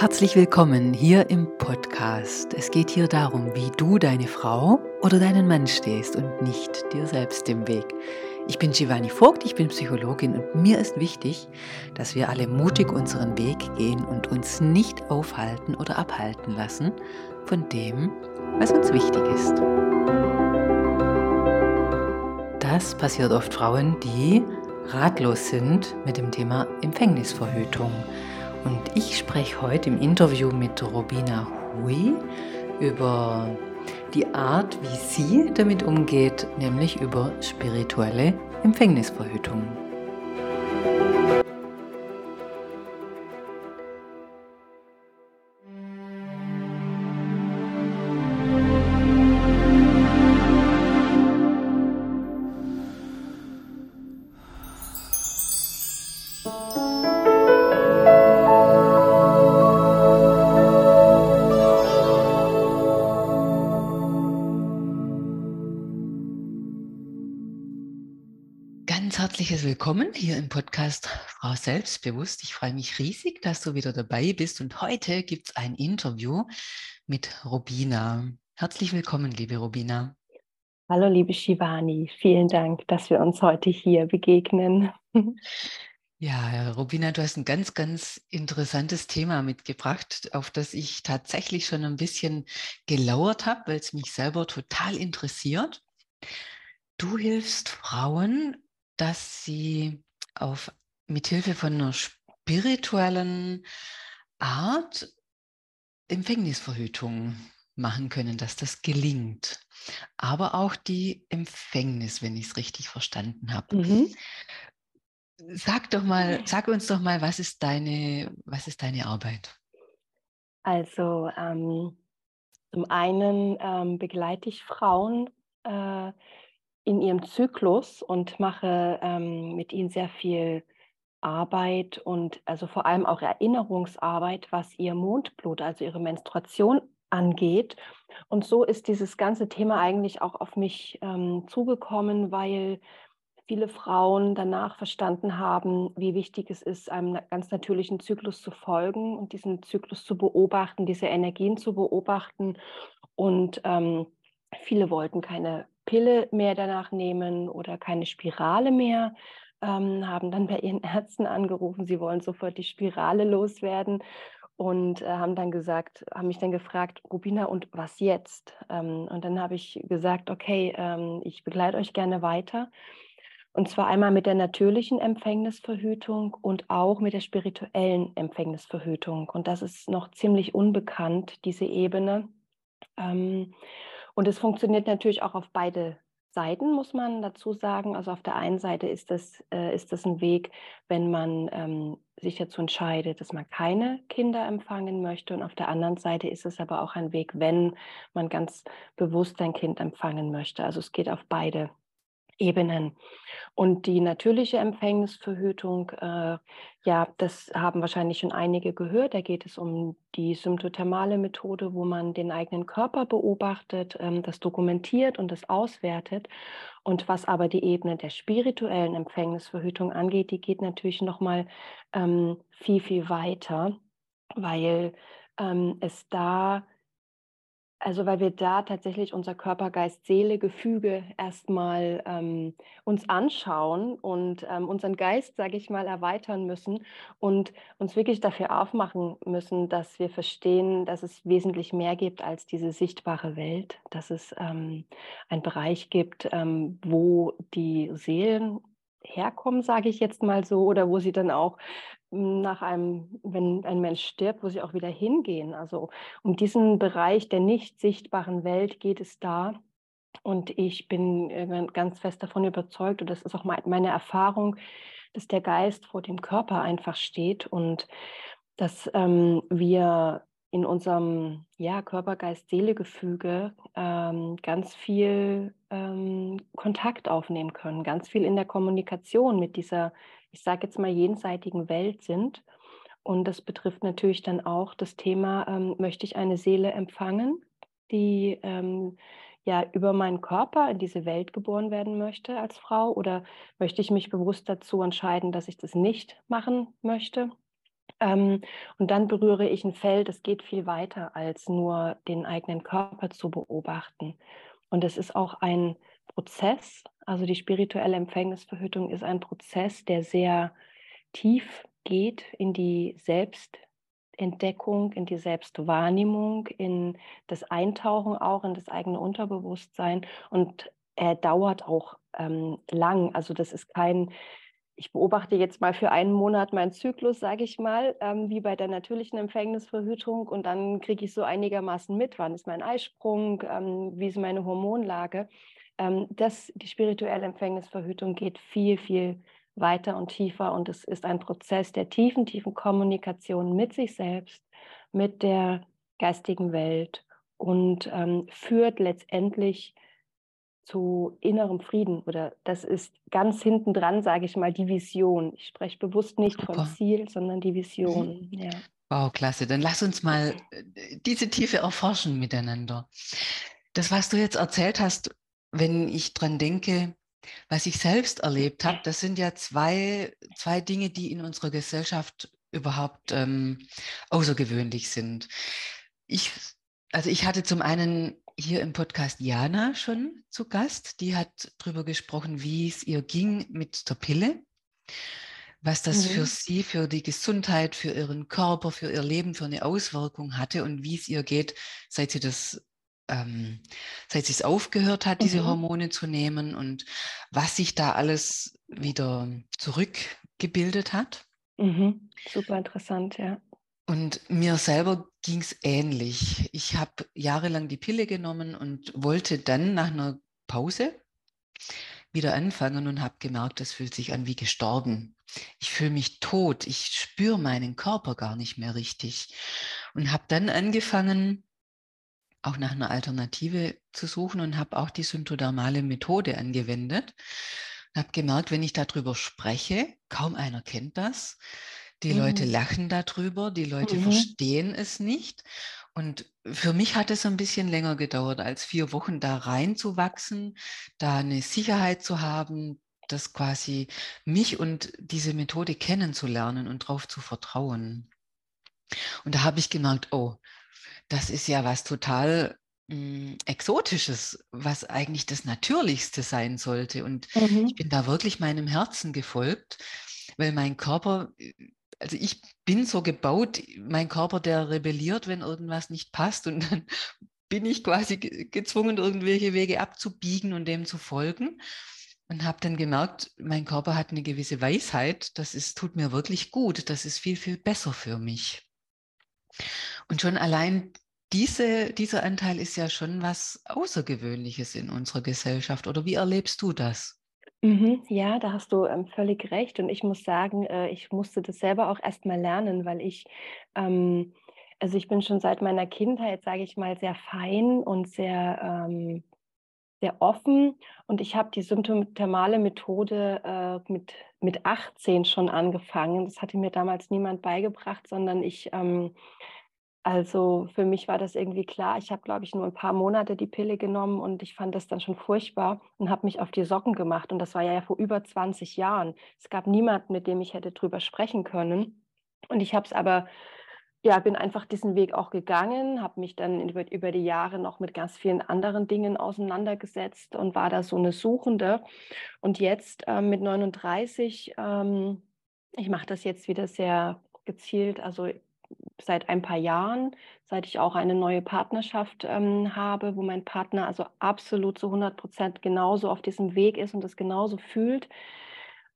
Herzlich willkommen hier im Podcast. Es geht hier darum, wie du deine Frau oder deinen Mann stehst und nicht dir selbst im Weg. Ich bin Giovanni Vogt, ich bin Psychologin und mir ist wichtig, dass wir alle mutig unseren Weg gehen und uns nicht aufhalten oder abhalten lassen von dem, was uns wichtig ist. Das passiert oft Frauen, die ratlos sind mit dem Thema Empfängnisverhütung. Und ich spreche heute im Interview mit Robina Hui über die Art, wie sie damit umgeht, nämlich über spirituelle Empfängnisverhütung. Selbstbewusst. Ich freue mich riesig, dass du wieder dabei bist und heute gibt es ein Interview mit Robina. Herzlich willkommen, liebe Robina. Hallo, liebe Shivani. Vielen Dank, dass wir uns heute hier begegnen. Ja, Robina, du hast ein ganz, ganz interessantes Thema mitgebracht, auf das ich tatsächlich schon ein bisschen gelauert habe, weil es mich selber total interessiert. Du hilfst Frauen dass sie auf mithilfe von einer spirituellen Art Empfängnisverhütung machen können, dass das gelingt. Aber auch die Empfängnis, wenn ich es richtig verstanden habe. Mhm. Sag doch mal, sag uns doch mal, was ist deine, was ist deine Arbeit? Also ähm, zum einen ähm, begleite ich Frauen äh, in ihrem Zyklus und mache ähm, mit ihnen sehr viel Arbeit und also vor allem auch Erinnerungsarbeit, was ihr Mondblut, also ihre Menstruation angeht. Und so ist dieses ganze Thema eigentlich auch auf mich ähm, zugekommen, weil viele Frauen danach verstanden haben, wie wichtig es ist, einem ganz natürlichen Zyklus zu folgen und diesen Zyklus zu beobachten, diese Energien zu beobachten. Und ähm, viele wollten keine Pille mehr danach nehmen oder keine Spirale mehr, ähm, haben dann bei ihren Ärzten angerufen, sie wollen sofort die Spirale loswerden und äh, haben dann gesagt, haben mich dann gefragt, Rubina, und was jetzt? Ähm, und dann habe ich gesagt, okay, ähm, ich begleite euch gerne weiter. Und zwar einmal mit der natürlichen Empfängnisverhütung und auch mit der spirituellen Empfängnisverhütung. Und das ist noch ziemlich unbekannt, diese Ebene. Ähm, und es funktioniert natürlich auch auf beide Seiten, muss man dazu sagen. Also auf der einen Seite ist das, äh, ist das ein Weg, wenn man ähm, sich dazu entscheidet, dass man keine Kinder empfangen möchte. Und auf der anderen Seite ist es aber auch ein Weg, wenn man ganz bewusst ein Kind empfangen möchte. Also es geht auf beide Ebenen. Und die natürliche Empfängnisverhütung, äh, ja, das haben wahrscheinlich schon einige gehört. Da geht es um die symptothermale Methode, wo man den eigenen Körper beobachtet, ähm, das dokumentiert und das auswertet. Und was aber die Ebene der spirituellen Empfängnisverhütung angeht, die geht natürlich noch mal ähm, viel, viel weiter, weil ähm, es da also weil wir da tatsächlich unser Körper, Geist, Seele, Gefüge erstmal ähm, uns anschauen und ähm, unseren Geist, sage ich mal, erweitern müssen und uns wirklich dafür aufmachen müssen, dass wir verstehen, dass es wesentlich mehr gibt als diese sichtbare Welt, dass es ähm, einen Bereich gibt, ähm, wo die Seelen herkommen, sage ich jetzt mal so, oder wo sie dann auch nach einem, wenn ein Mensch stirbt, wo sie auch wieder hingehen. Also um diesen Bereich der nicht sichtbaren Welt geht es da. Und ich bin äh, ganz fest davon überzeugt, und das ist auch meine Erfahrung, dass der Geist vor dem Körper einfach steht und dass ähm, wir in unserem ja, Körper-Geist-Seele-Gefüge ähm, ganz viel ähm, Kontakt aufnehmen können, ganz viel in der Kommunikation mit dieser, ich sage jetzt mal, jenseitigen Welt sind. Und das betrifft natürlich dann auch das Thema, ähm, möchte ich eine Seele empfangen, die ähm, ja über meinen Körper in diese Welt geboren werden möchte als Frau oder möchte ich mich bewusst dazu entscheiden, dass ich das nicht machen möchte und dann berühre ich ein Feld, das geht viel weiter als nur den eigenen Körper zu beobachten. Und es ist auch ein Prozess, also die spirituelle Empfängnisverhütung ist ein Prozess, der sehr tief geht in die Selbstentdeckung, in die Selbstwahrnehmung, in das Eintauchen auch in das eigene Unterbewusstsein. Und er dauert auch ähm, lang. Also das ist kein ich beobachte jetzt mal für einen Monat meinen Zyklus, sage ich mal, ähm, wie bei der natürlichen Empfängnisverhütung. Und dann kriege ich so einigermaßen mit, wann ist mein Eisprung, ähm, wie ist meine Hormonlage. Ähm, das, die spirituelle Empfängnisverhütung geht viel, viel weiter und tiefer. Und es ist ein Prozess der tiefen, tiefen Kommunikation mit sich selbst, mit der geistigen Welt und ähm, führt letztendlich zu innerem Frieden oder das ist ganz hinten dran, sage ich mal, die Vision. Ich spreche bewusst nicht Super. von Ziel, sondern die Vision. Mhm. Ja. Wow, klasse. Dann lass uns mal äh, diese Tiefe erforschen miteinander. Das, was du jetzt erzählt hast, wenn ich dran denke, was ich selbst erlebt habe, das sind ja zwei, zwei Dinge, die in unserer Gesellschaft überhaupt ähm, außergewöhnlich sind. Ich, also ich hatte zum einen hier im Podcast Jana schon zu Gast. Die hat darüber gesprochen, wie es ihr ging mit der Pille, was das mhm. für sie, für die Gesundheit, für ihren Körper, für ihr Leben, für eine Auswirkung hatte und wie es ihr geht, seit sie das ähm, seit sie es aufgehört hat, diese mhm. Hormone zu nehmen und was sich da alles wieder zurückgebildet hat. Mhm. Super interessant, ja. Und mir selber ging es ähnlich. Ich habe jahrelang die Pille genommen und wollte dann nach einer Pause wieder anfangen und habe gemerkt, das fühlt sich an wie gestorben. Ich fühle mich tot. Ich spüre meinen Körper gar nicht mehr richtig. Und habe dann angefangen, auch nach einer Alternative zu suchen und habe auch die symptodermale Methode angewendet. Und habe gemerkt, wenn ich darüber spreche, kaum einer kennt das. Die mhm. Leute lachen darüber, die Leute mhm. verstehen es nicht. Und für mich hat es ein bisschen länger gedauert, als vier Wochen da reinzuwachsen, da eine Sicherheit zu haben, das quasi mich und diese Methode kennenzulernen und darauf zu vertrauen. Und da habe ich gemerkt, oh, das ist ja was total mh, hm, Exotisches, was eigentlich das Natürlichste sein sollte. Und mhm. ich bin da wirklich meinem Herzen gefolgt, weil mein Körper also ich bin so gebaut, mein Körper, der rebelliert, wenn irgendwas nicht passt und dann bin ich quasi gezwungen, irgendwelche Wege abzubiegen und dem zu folgen. Und habe dann gemerkt, mein Körper hat eine gewisse Weisheit, das ist, tut mir wirklich gut, das ist viel, viel besser für mich. Und schon allein diese, dieser Anteil ist ja schon was Außergewöhnliches in unserer Gesellschaft. Oder wie erlebst du das? Mhm, ja, da hast du ähm, völlig recht. Und ich muss sagen, äh, ich musste das selber auch erst mal lernen, weil ich, ähm, also ich bin schon seit meiner Kindheit, sage ich mal, sehr fein und sehr, ähm, sehr offen. Und ich habe die symptothermale Methode äh, mit, mit 18 schon angefangen. Das hatte mir damals niemand beigebracht, sondern ich ähm, also für mich war das irgendwie klar. Ich habe, glaube ich, nur ein paar Monate die Pille genommen und ich fand das dann schon furchtbar und habe mich auf die Socken gemacht. Und das war ja vor über 20 Jahren. Es gab niemanden, mit dem ich hätte drüber sprechen können. Und ich habe es aber, ja, bin einfach diesen Weg auch gegangen, habe mich dann über, über die Jahre noch mit ganz vielen anderen Dingen auseinandergesetzt und war da so eine Suchende. Und jetzt äh, mit 39, ähm, ich mache das jetzt wieder sehr gezielt, also seit ein paar Jahren, seit ich auch eine neue Partnerschaft ähm, habe, wo mein Partner also absolut zu 100 Prozent genauso auf diesem Weg ist und das genauso fühlt.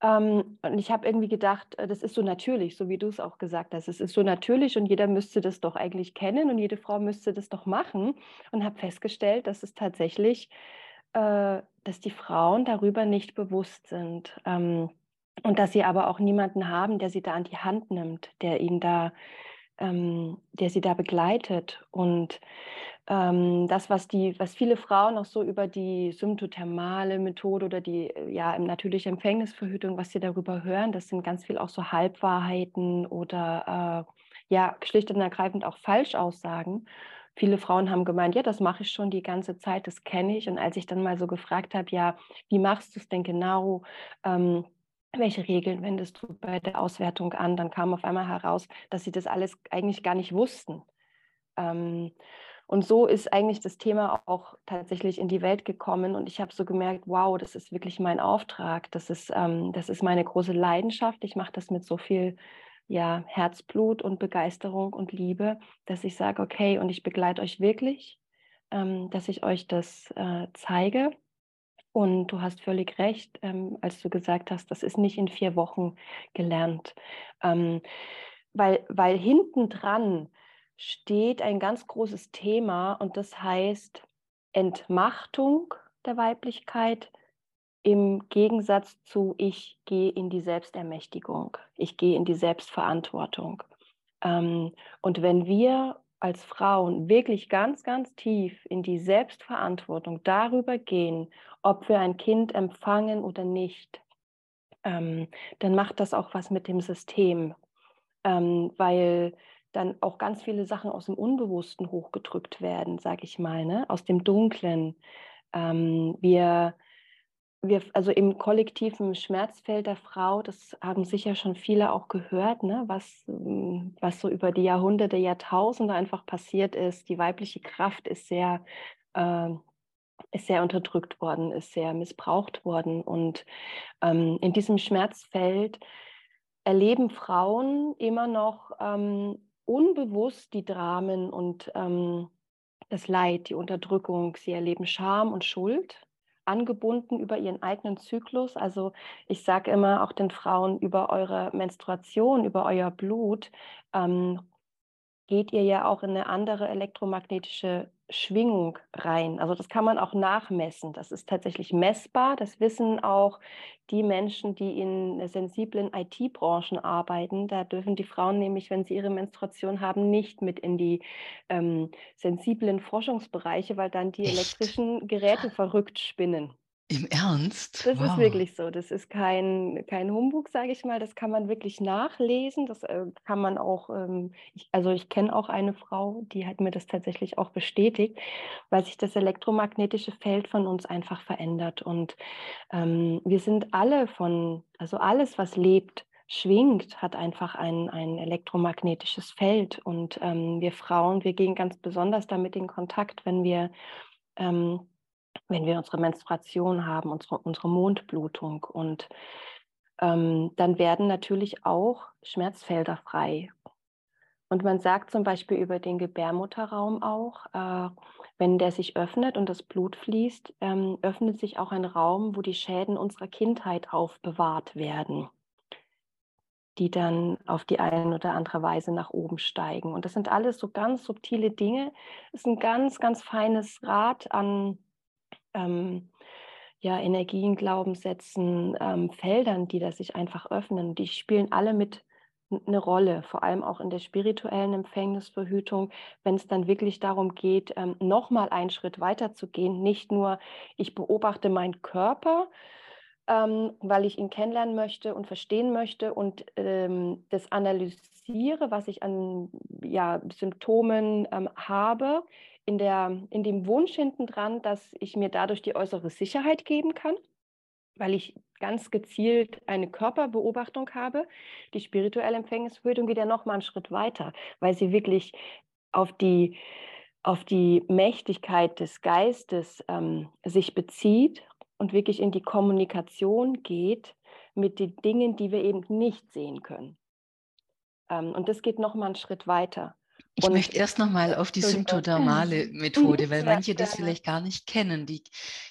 Ähm, und ich habe irgendwie gedacht, äh, das ist so natürlich, so wie du es auch gesagt hast. Es ist so natürlich und jeder müsste das doch eigentlich kennen und jede Frau müsste das doch machen. Und habe festgestellt, dass es tatsächlich, äh, dass die Frauen darüber nicht bewusst sind. Ähm, und dass sie aber auch niemanden haben, der sie da an die Hand nimmt, der ihnen da ähm, der sie da begleitet. Und ähm, das, was, die, was viele Frauen auch so über die symptothermale Methode oder die äh, ja, natürliche Empfängnisverhütung, was sie darüber hören, das sind ganz viel auch so Halbwahrheiten oder äh, ja, schlicht und ergreifend auch Falschaussagen. Viele Frauen haben gemeint, ja, das mache ich schon die ganze Zeit, das kenne ich. Und als ich dann mal so gefragt habe, ja, wie machst du es denn genau? Ähm, welche Regeln wendest du bei der Auswertung an? Dann kam auf einmal heraus, dass sie das alles eigentlich gar nicht wussten. Ähm, und so ist eigentlich das Thema auch tatsächlich in die Welt gekommen. Und ich habe so gemerkt, wow, das ist wirklich mein Auftrag. Das ist, ähm, das ist meine große Leidenschaft. Ich mache das mit so viel ja, Herzblut und Begeisterung und Liebe, dass ich sage, okay, und ich begleite euch wirklich, ähm, dass ich euch das äh, zeige. Und du hast völlig recht, ähm, als du gesagt hast, das ist nicht in vier Wochen gelernt. Ähm, weil, weil hinten dran steht ein ganz großes Thema und das heißt Entmachtung der Weiblichkeit im Gegensatz zu ich gehe in die Selbstermächtigung, ich gehe in die Selbstverantwortung. Ähm, und wenn wir als Frauen wirklich ganz, ganz tief in die Selbstverantwortung darüber gehen, ob wir ein Kind empfangen oder nicht, ähm, dann macht das auch was mit dem System, ähm, weil dann auch ganz viele Sachen aus dem Unbewussten hochgedrückt werden, sage ich mal, ne? aus dem Dunklen. Ähm, wir, wir, also im kollektiven Schmerzfeld der Frau, das haben sicher schon viele auch gehört, ne? was, hm, was so über die Jahrhunderte, Jahrtausende einfach passiert ist. Die weibliche Kraft ist sehr, äh, ist sehr unterdrückt worden, ist sehr missbraucht worden. Und ähm, in diesem Schmerzfeld erleben Frauen immer noch ähm, unbewusst die Dramen und ähm, das Leid, die Unterdrückung. Sie erleben Scham und Schuld, angebunden über ihren eigenen Zyklus. Also ich sage immer auch den Frauen über eure Menstruation, über euer Blut, ähm, geht ihr ja auch in eine andere elektromagnetische Schwingung rein. Also das kann man auch nachmessen. Das ist tatsächlich messbar. Das wissen auch die Menschen, die in sensiblen IT-Branchen arbeiten. Da dürfen die Frauen nämlich, wenn sie ihre Menstruation haben, nicht mit in die ähm, sensiblen Forschungsbereiche, weil dann die elektrischen Geräte verrückt spinnen. Im Ernst? Das wow. ist wirklich so. Das ist kein, kein Humbug, sage ich mal. Das kann man wirklich nachlesen. Das äh, kann man auch, ähm, ich, also ich kenne auch eine Frau, die hat mir das tatsächlich auch bestätigt, weil sich das elektromagnetische Feld von uns einfach verändert. Und ähm, wir sind alle von, also alles, was lebt, schwingt, hat einfach ein, ein elektromagnetisches Feld. Und ähm, wir Frauen, wir gehen ganz besonders damit in Kontakt, wenn wir ähm, wenn wir unsere Menstruation haben, unsere, unsere Mondblutung. Und ähm, dann werden natürlich auch Schmerzfelder frei. Und man sagt zum Beispiel über den Gebärmutterraum auch, äh, wenn der sich öffnet und das Blut fließt, ähm, öffnet sich auch ein Raum, wo die Schäden unserer Kindheit aufbewahrt werden, die dann auf die eine oder andere Weise nach oben steigen. Und das sind alles so ganz subtile Dinge. Es ist ein ganz, ganz feines Rad an ähm, ja, Energien, Glaubenssätzen, ähm, Feldern, die da sich einfach öffnen. Die spielen alle mit eine Rolle, vor allem auch in der spirituellen Empfängnisverhütung, wenn es dann wirklich darum geht, ähm, nochmal einen Schritt weiter zu gehen. Nicht nur, ich beobachte meinen Körper, ähm, weil ich ihn kennenlernen möchte und verstehen möchte und ähm, das analysiere, was ich an ja, Symptomen ähm, habe, in, der, in dem Wunsch hinten dran, dass ich mir dadurch die äußere Sicherheit geben kann, weil ich ganz gezielt eine Körperbeobachtung habe. Die spirituelle Empfängnisverhütung geht ja noch mal einen Schritt weiter, weil sie wirklich auf die, auf die Mächtigkeit des Geistes ähm, sich bezieht und wirklich in die Kommunikation geht mit den Dingen, die wir eben nicht sehen können. Ähm, und das geht noch mal einen Schritt weiter. Ich und, möchte erst noch mal auf die symptodermale Methode, weil manche das vielleicht gar nicht kennen. Die,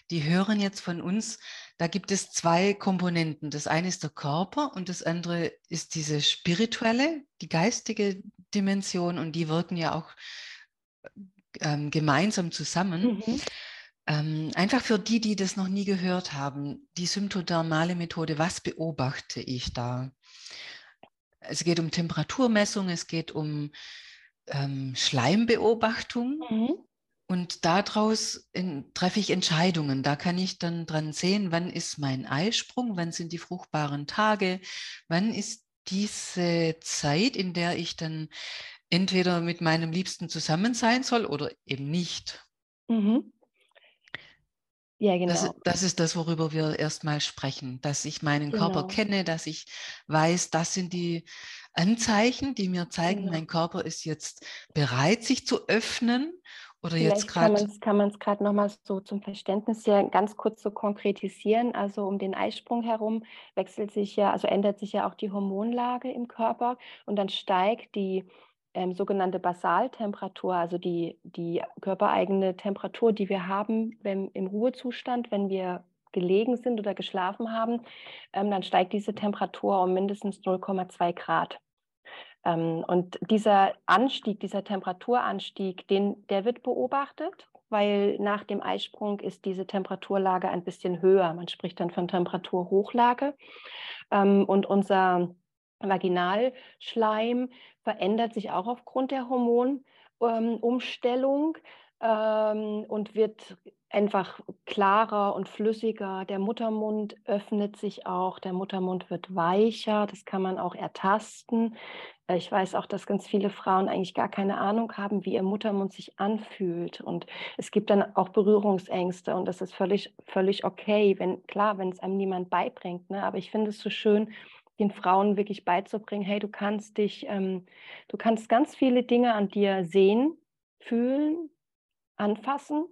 die hören jetzt von uns, da gibt es zwei Komponenten. Das eine ist der Körper und das andere ist diese spirituelle, die geistige Dimension und die wirken ja auch ähm, gemeinsam zusammen. Mhm. Ähm, einfach für die, die das noch nie gehört haben, die symptodermale Methode, was beobachte ich da? Es geht um Temperaturmessung, es geht um ähm, Schleimbeobachtung. Mhm. Und daraus in, treffe ich Entscheidungen. Da kann ich dann dran sehen, wann ist mein Eisprung, wann sind die fruchtbaren Tage, wann ist diese Zeit, in der ich dann entweder mit meinem Liebsten zusammen sein soll oder eben nicht. Mhm. Ja, Das, genau. das ist das, worüber wir erstmal sprechen, dass ich meinen Körper Genau. kenne, dass ich weiß, das sind die Anzeichen, die mir zeigen, Genau. mein Körper ist jetzt bereit, sich zu öffnen oder jetzt Vielleicht kann gerade. kann man's grad noch mal so zum Verständnis ja ganz kurz so konkretisieren. Also, um den Eisprung herum wechselt sich ja also, ändert sich ja auch die Hormonlage im Körper und dann steigt die, ähm, sogenannte Basaltemperatur, also die die körpereigene Temperatur, die wir haben, wenn im Ruhezustand, wenn wir gelegen sind oder geschlafen haben, ähm, dann steigt diese Temperatur um mindestens 0,2 Grad. Ähm, und dieser Anstieg, dieser Temperaturanstieg, den der wird beobachtet, weil nach dem Eisprung ist diese Temperaturlage ein bisschen höher. Man spricht dann von Temperaturhochlage. Ähm, und unser Vaginalschleim verändert sich auch aufgrund der Hormon ähm, Umstellung, ähm, und wird einfach klarer und flüssiger. Der Muttermund öffnet sich auch, der Muttermund wird weicher, das kann man auch ertasten. Äh, ich weiß auch, dass ganz viele Frauen eigentlich gar keine Ahnung haben, wie ihr Muttermund sich anfühlt. Und es gibt dann auch Berührungsängste und das ist völlig völlig okay, wenn klar, wenn es einem niemand beibringt, ne? Aber ich finde es so schön, den Frauen wirklich beizubringen: „Hey, du kannst dich ähm, du kannst ganz viele Dinge an dir sehen, fühlen, anfassen,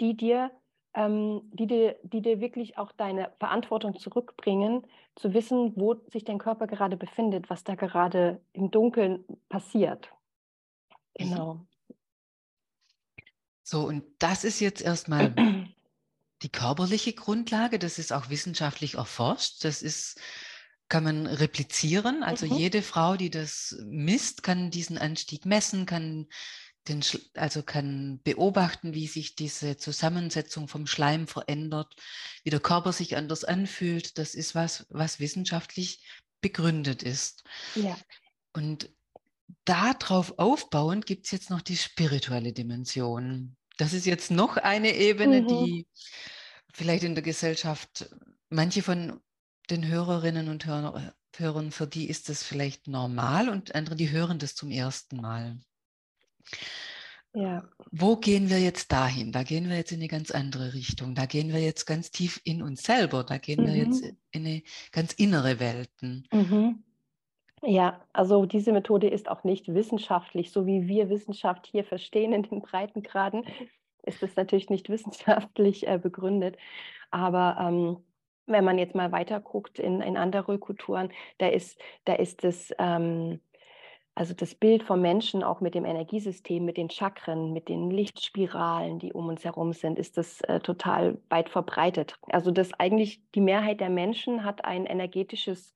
die dir ähm, die dir die dir wirklich auch deine Verantwortung zurückbringen, zu wissen, wo sich dein Körper gerade befindet, was da gerade im Dunkeln passiert.“ Mhm. Genau. So, und das ist jetzt erstmal die körperliche Grundlage. Das ist auch wissenschaftlich erforscht. Das ist kann man replizieren. Also, Mhm. jede Frau, die das misst, kann diesen Anstieg messen, kann den also, kann beobachten, wie sich diese Zusammensetzung vom Schleim verändert, wie der Körper sich anders anfühlt. Das ist was, was wissenschaftlich begründet ist. Ja. Und da drauf aufbauend gibt's jetzt noch die spirituelle Dimension. Das ist jetzt noch eine Ebene, Mhm. die vielleicht in der Gesellschaft manche von den Hörerinnen und Hörer Hörern, für die ist das vielleicht normal und andere, die hören das zum ersten Mal. Ja. Wo gehen wir jetzt dahin? Da gehen wir jetzt in 'ne ganz andere Richtung. Da gehen wir jetzt ganz tief in uns selber. Da gehen wir jetzt Mhm. in 'ne ganz innere Welten. Mhm. Ja, also, diese Methode ist auch nicht wissenschaftlich, so wie wir Wissenschaft hier verstehen in den Breitengraden, ist es natürlich nicht wissenschaftlich, äh, begründet. Aber, ähm, wenn man jetzt mal weiter guckt in in andere Kulturen, da ist da ist es, ähm also, das Bild vom Menschen auch mit dem Energiesystem, mit den Chakren, mit den Lichtspiralen, die um uns herum sind, ist das, äh, total weit verbreitet. Also, dass eigentlich die Mehrheit der Menschen hat ein energetisches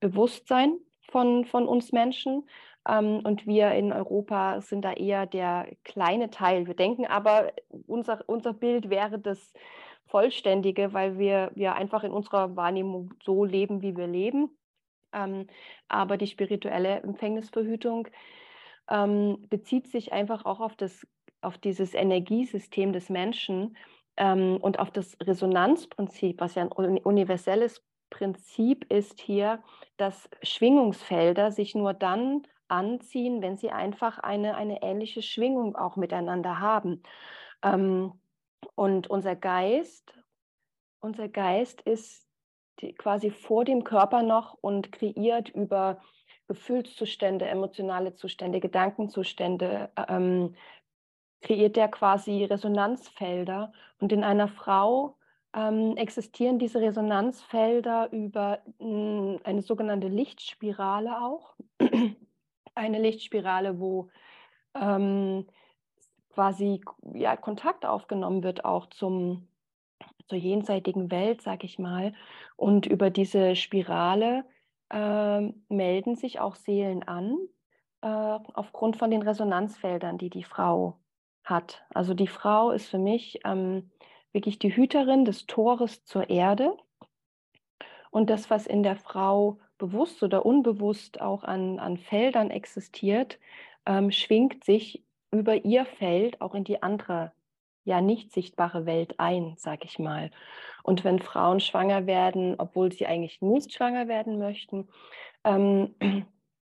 Bewusstsein von von uns Menschen, ähm, und wir in Europa sind da eher der kleine Teil. Wir denken aber, unser unser Bild wäre das Vollständige, weil wir wir einfach in unserer Wahrnehmung so leben, wie wir leben. Ähm, aber die spirituelle Empfängnisverhütung, ähm, bezieht sich einfach auch auf das auf dieses Energiesystem des Menschen, ähm, und auf das Resonanzprinzip, was ja 'n uni universelles Prinzip ist hier, dass Schwingungsfelder sich nur dann anziehen, wenn sie einfach eine eine ähnliche Schwingung auch miteinander haben. Ähm, und unser Geist unser Geist ist d quasi vor dem Körper noch und kreiert über Gefühlszustände, emotionale Zustände, Gedankenzustände, ä ähm, kreiert der quasi Resonanzfelder. Und in einer Frau, ähm, existieren diese Resonanzfelder über, hm, eine sogenannte Lichtspirale auch. Eine Lichtspirale, wo, ähm, quasi ja, Kontakt aufgenommen wird auch zum zur jenseitigen Welt, sage ich mal. Und über diese Spirale, ähm, melden sich auch Seelen an, äh, aufgrund von den Resonanzfeldern, die die Frau hat. Also, die Frau ist für mich, ähm, wirklich die Hüterin des Tores zur Erde. Und das, was in der Frau bewusst oder unbewusst auch an an Feldern existiert, ähm, schwingt sich über ihr Feld auch in die andere, ja, nicht sichtbare Welt ein, sage ich mal. Und wenn Frauen schwanger werden, obwohl sie eigentlich nicht schwanger werden möchten, ähm,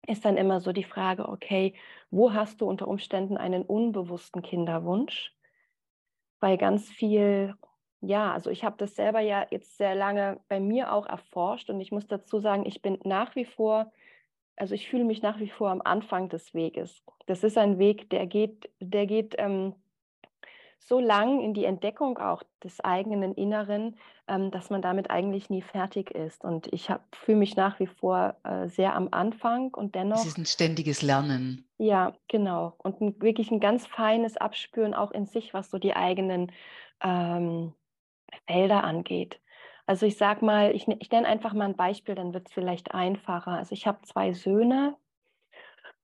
ist dann immer so die Frage: „Okay, wo hast du unter Umständen einen unbewussten Kinderwunsch?“ Weil ganz viel ja, also ich habe das selber ja jetzt sehr lange bei mir auch erforscht und ich muss dazu sagen, ich bin nach wie vor, also ich fühle mich nach wie vor am Anfang des Weges. Das ist ein Weg, der geht, der geht ähm, so lang in die Entdeckung auch des eigenen Inneren, ähm, dass man damit eigentlich nie fertig ist. Und ich fühle mich nach wie vor äh, sehr am Anfang und dennoch. Es ist ein ständiges Lernen. Ja, genau. Und ein, wirklich ein ganz feines Abspüren auch in sich, was so die eigenen ähm, Felder angeht. Also ich sage mal, ich, ne, ich nenne einfach mal ein Beispiel, dann wird es vielleicht einfacher. Also ich habe zwei Söhne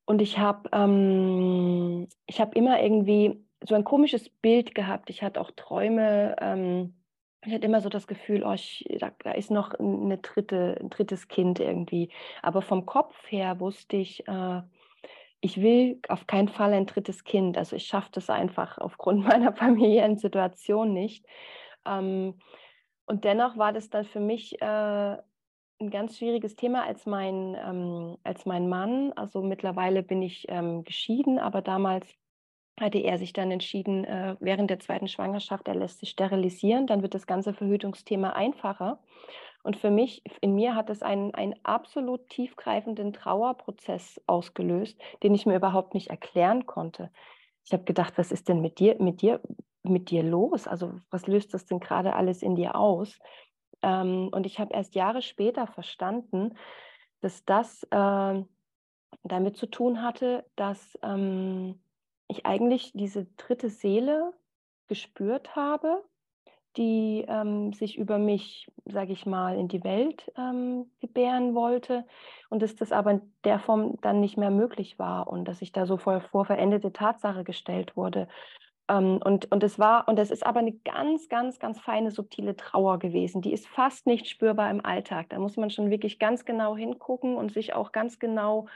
und ich habe ähm, hab immer irgendwie so ein komisches Bild gehabt. Ich hatte auch Träume. Ähm, ich hatte immer so das Gefühl, oh, ich, da, da, ist noch eine dritte, ein drittes Kind irgendwie. Aber vom Kopf her wusste ich, äh, ich will auf keinen Fall ein drittes Kind. Also ich schaffe das einfach aufgrund meiner familiären Situation nicht. Ähm, und dennoch war das dann für mich äh, ein ganz schwieriges Thema als mein, ähm, als mein Mann. Also mittlerweile bin ich ähm, geschieden, aber damals hatte er sich dann entschieden, äh, während der zweiten Schwangerschaft, er lässt sich sterilisieren, dann wird das ganze Verhütungsthema einfacher. Und für mich, in mir hat es einen, einen absolut tiefgreifenden Trauerprozess ausgelöst, den ich mir überhaupt nicht erklären konnte. Ich habe gedacht, was ist denn mit dir, mit dir, mit dir los? Also was löst das denn gerade alles in dir aus? Ähm, und ich habe erst Jahre später verstanden, dass das äh, damit zu tun hatte, dass ähm, ich eigentlich diese dritte Seele gespürt habe, die ähm, sich über mich, sage ich mal, in die Welt ähm, gebären wollte und dass das aber in der Form dann nicht mehr möglich war und dass ich da so vor, vor verendete Tatsache gestellt wurde. Ähm, und, und es war, und es ist aber eine ganz, ganz, ganz feine, subtile Trauer gewesen. Die ist fast nicht spürbar im Alltag. Da muss man schon wirklich ganz genau hingucken und sich auch ganz genau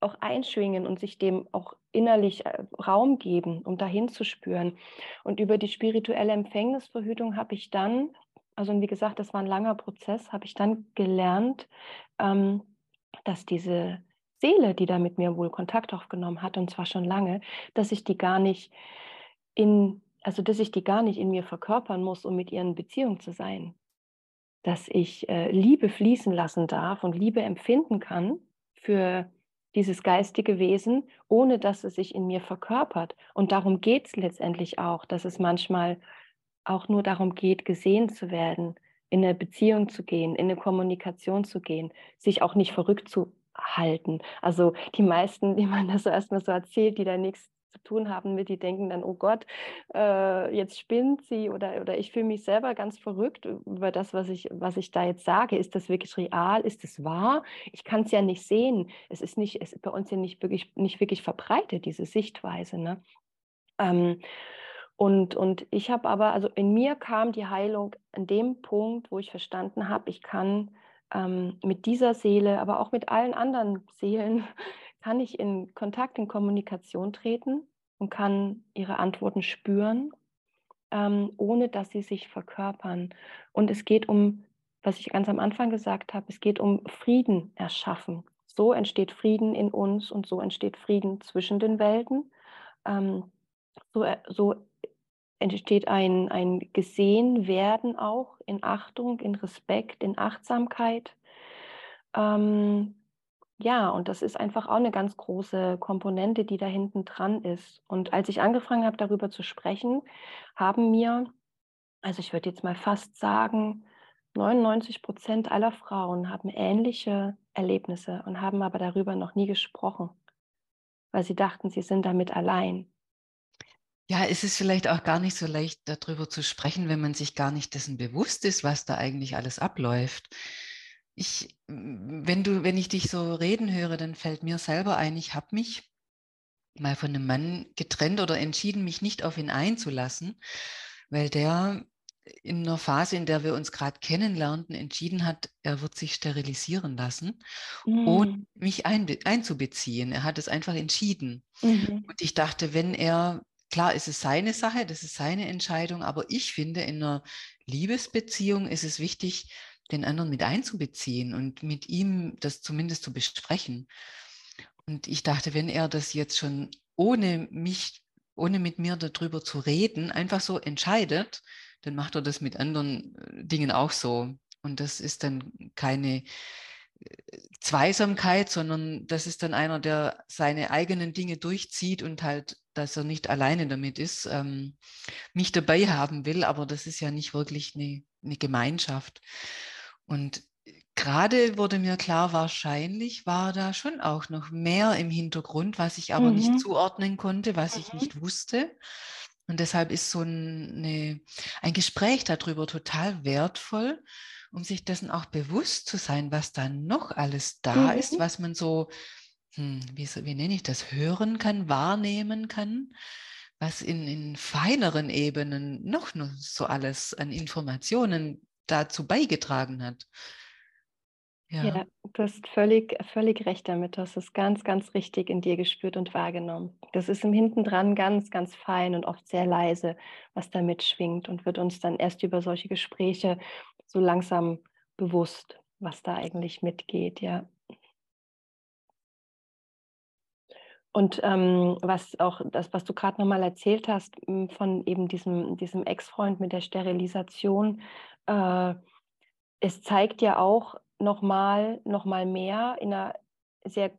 auch einschwingen und sich dem auch innerlich äh, Raum geben, um dahin zu spüren. Und über die spirituelle Empfängnisverhütung habe ich dann, also wie gesagt, das war ein langer Prozess, habe ich dann gelernt, ähm, dass diese Seele, die da mit mir wohl Kontakt aufgenommen hat, und zwar schon lange, dass ich die gar nicht in, also dass ich die gar nicht in mir verkörpern muss, um mit ihr in Beziehung zu sein. Dass ich äh, Liebe fließen lassen darf und Liebe empfinden kann für dieses geistige Wesen, ohne dass es sich in mir verkörpert. Und darum geht es letztendlich auch, dass es manchmal auch nur darum geht, gesehen zu werden, in eine Beziehung zu gehen, in eine Kommunikation zu gehen, sich auch nicht verrückt zu halten. Also die meisten, die man das so erstmal so erzählt, die da nichts zu tun haben mit, die denken dann, oh Gott, äh, jetzt spinnt sie oder, oder ich fühle mich selber ganz verrückt über das, was ich, was ich da jetzt sage. Ist das wirklich real? Ist es wahr? Ich kann es ja nicht sehen. Es ist nicht, es ist bei uns ja nicht wirklich, nicht wirklich verbreitet, diese Sichtweise. Ne? Ähm, und, und ich habe aber, also in mir kam die Heilung an dem Punkt, wo ich verstanden habe, ich kann ähm, mit dieser Seele, aber auch mit allen anderen Seelen kann ich in Kontakt, in Kommunikation treten und kann ihre Antworten spüren, ähm, ohne dass sie sich verkörpern. Und es geht um, was ich ganz am Anfang gesagt habe, es geht um Frieden erschaffen. So entsteht Frieden in uns und so entsteht Frieden zwischen den Welten. Ähm, so, äh, so entsteht ein, ein Gesehenwerden auch in Achtung, in Respekt, in Achtsamkeit. Ähm, ja, und das ist einfach auch eine ganz große Komponente, die da hinten dran ist. Und als ich angefangen habe, darüber zu sprechen, haben mir, also ich würde jetzt mal fast sagen, 99 Prozent aller Frauen haben ähnliche Erlebnisse und haben aber darüber noch nie gesprochen, weil sie dachten, sie sind damit allein. Ja, es ist vielleicht auch gar nicht so leicht, darüber zu sprechen, wenn man sich gar nicht dessen bewusst ist, was da eigentlich alles abläuft. Ich, wenn du, wenn ich dich so reden höre, dann fällt mir selber ein, ich habe mich mal von einem Mann getrennt oder entschieden, mich nicht auf ihn einzulassen, weil der in einer Phase, in der wir uns gerade kennenlernten, entschieden hat, er wird sich sterilisieren lassen, mhm. ohne mich ein, einzubeziehen. Er hat es einfach entschieden. Mhm. Und ich dachte, wenn er, klar, ist es seine Sache, das ist seine Entscheidung, aber ich finde, in einer Liebesbeziehung ist es wichtig, den anderen mit einzubeziehen und mit ihm das zumindest zu besprechen. Und ich dachte, wenn er das jetzt schon ohne mich, ohne mit mir darüber zu reden, einfach so entscheidet, dann macht er das mit anderen äh, Dingen auch so. Und das ist dann keine äh, Zweisamkeit, sondern das ist dann einer, der seine eigenen Dinge durchzieht und halt, dass er nicht alleine damit ist, ähm, mich dabei haben will, aber das ist ja nicht wirklich eine, eine Gemeinschaft. Und gerade wurde mir klar, wahrscheinlich war da schon auch noch mehr im Hintergrund, was ich aber mhm. nicht zuordnen konnte, was mhm. ich nicht wusste. Und deshalb ist so eine, ein Gespräch darüber total wertvoll, um sich dessen auch bewusst zu sein, was da noch alles da mhm. ist, was man so, hm, wie, wie nenne ich das, hören kann, wahrnehmen kann, was in, in feineren Ebenen noch so alles an Informationen dazu beigetragen hat. Ja. Ja, du hast völlig, völlig recht damit. Du hast es ganz, ganz richtig in dir gespürt und wahrgenommen. Das ist im Hintendran ganz, ganz fein und oft sehr leise, was da mitschwingt und wird uns dann erst über solche Gespräche so langsam bewusst, was da eigentlich mitgeht, ja. Und ähm, was auch das, was du gerade nochmal erzählt hast, von eben diesem, diesem Ex-Freund mit der Sterilisation, äh, es zeigt ja auch, nochmal noch mal mehr in einer sehr,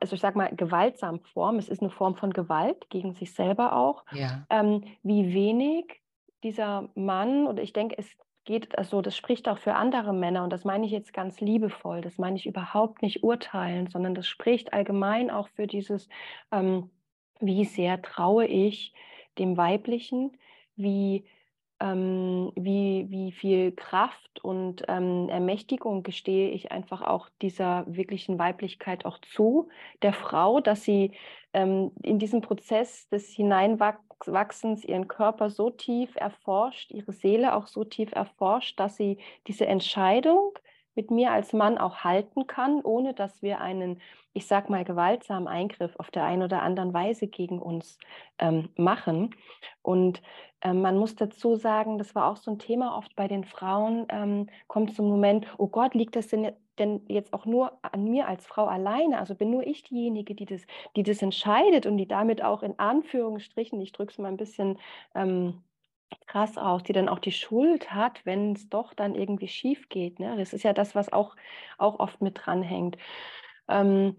also ich sag mal, gewaltsamen Form, es ist eine Form von Gewalt gegen sich selber auch, ja. ähm, wie wenig dieser Mann, oder ich denke, es geht, also das spricht auch für andere Männer und das meine ich jetzt ganz liebevoll, das meine ich überhaupt nicht urteilen, sondern das spricht allgemein auch für dieses, ähm, wie sehr traue ich dem Weiblichen, wie ähm, wie, wie viel Kraft und ähm, Ermächtigung gestehe ich einfach auch dieser wirklichen Weiblichkeit auch zu, der Frau, dass sie ähm, in diesem Prozess des Hineinwachsens ihren Körper so tief erforscht, ihre Seele auch so tief erforscht, dass sie diese Entscheidung mit mir als Mann auch halten kann, ohne dass wir einen, ich sag mal, gewaltsamen Eingriff auf der einen oder anderen Weise gegen uns ähm, machen. Und ähm, man muss dazu sagen, das war auch so ein Thema oft bei den Frauen, ähm, kommt zum Moment, oh Gott, liegt das denn, denn jetzt auch nur an mir als Frau alleine? Also bin nur ich diejenige, die das, die das entscheidet und die damit auch in Anführungsstrichen, ich drücke es mal ein bisschen ähm, krass aus, die dann auch die Schuld hat, wenn es doch dann irgendwie schief geht. Ne? Das ist ja das, was auch, auch oft mit dranhängt. Ähm,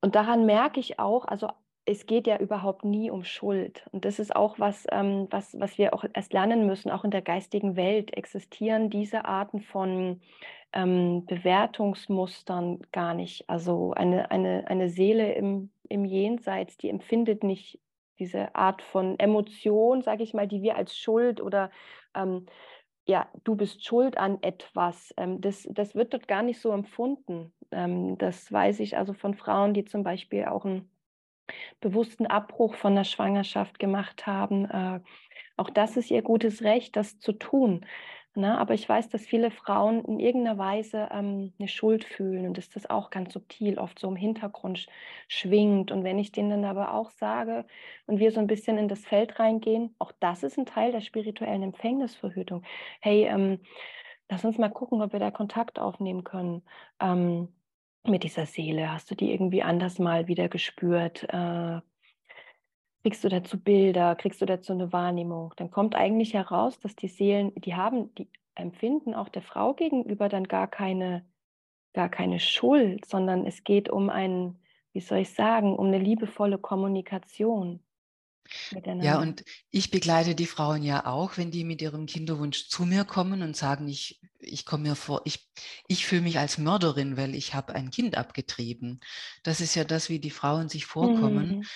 und daran merke ich auch, also es geht ja überhaupt nie um Schuld. Und das ist auch was, ähm, was, was wir auch erst lernen müssen. Auch in der geistigen Welt existieren diese Arten von ähm, Bewertungsmustern gar nicht. Also eine, eine, eine Seele im, im Jenseits, die empfindet nicht diese Art von Emotion, sage ich mal, die wir als Schuld oder ähm, ja, du bist schuld an etwas. Ähm, das, das wird dort gar nicht so empfunden. Ähm, das weiß ich also von Frauen, die zum Beispiel auch einen bewussten Abbruch von der Schwangerschaft gemacht haben. Äh, auch das ist ihr gutes Recht, das zu tun. Ne? Aber ich weiß, dass viele Frauen in irgendeiner Weise ähm, eine Schuld fühlen und dass das auch ganz subtil oft so im Hintergrund schwingt. Und wenn ich denen dann aber auch sage und wir so ein bisschen in das Feld reingehen, auch das ist ein Teil der spirituellen Empfängnisverhütung. Hey, ähm, lass uns mal gucken, ob wir da Kontakt aufnehmen können. Ähm, mit dieser Seele? Hast du die irgendwie anders mal wieder gespürt? Äh, kriegst du dazu Bilder? Kriegst du dazu eine Wahrnehmung? Dann kommt eigentlich heraus, dass die Seelen, die haben, die empfinden auch der Frau gegenüber dann gar keine, gar keine Schuld, sondern es geht um ein, wie soll ich sagen, um eine liebevolle Kommunikation. Ja, und ich begleite die Frauen ja auch, wenn die mit ihrem Kinderwunsch zu mir kommen und sagen, ich, ich komme mir vor, ich, ich fühle mich als Mörderin, weil ich habe ein Kind abgetrieben. Das ist ja das, wie die Frauen sich vorkommen. Mhm.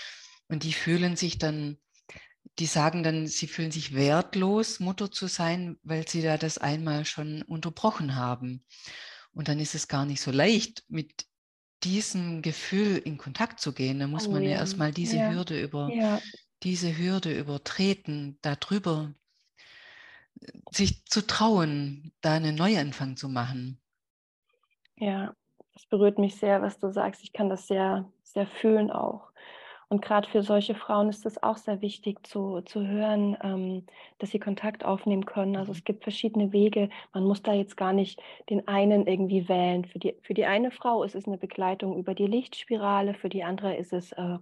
Und die fühlen sich dann, die sagen dann, sie fühlen sich wertlos, Mutter zu sein, weil sie da das einmal schon unterbrochen haben. Und dann ist es gar nicht so leicht, mit diesem Gefühl in Kontakt zu gehen. Da muss oh, man ja, ja erstmal diese ja. Hürde über, ja diese Hürde übertreten, darüber sich zu trauen, da einen Neuanfang zu machen. Ja, das berührt mich sehr, was du sagst. Ich kann das sehr, sehr fühlen auch. Und gerade für solche Frauen ist es auch sehr wichtig zu, zu hören, ähm, dass sie Kontakt aufnehmen können. Also mhm. es gibt verschiedene Wege. Man muss da jetzt gar nicht den einen irgendwie wählen. Für die, für die eine Frau ist es eine Begleitung über die Lichtspirale, für die andere ist es äh,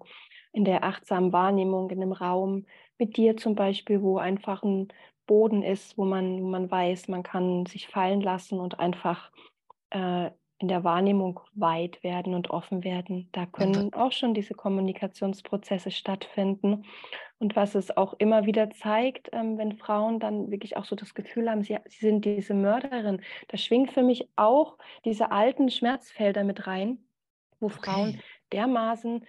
in der achtsamen Wahrnehmung in einem Raum mit dir zum Beispiel, wo einfach ein Boden ist, wo man, wo man weiß, man kann sich fallen lassen und einfach äh, in der Wahrnehmung weit werden und offen werden. Da können auch schon diese Kommunikationsprozesse stattfinden. Und was es auch immer wieder zeigt, ähm, wenn Frauen dann wirklich auch so das Gefühl haben, sie, sie sind diese Mörderin, da schwingt für mich auch diese alten Schmerzfelder mit rein, wo okay. Frauen dermaßen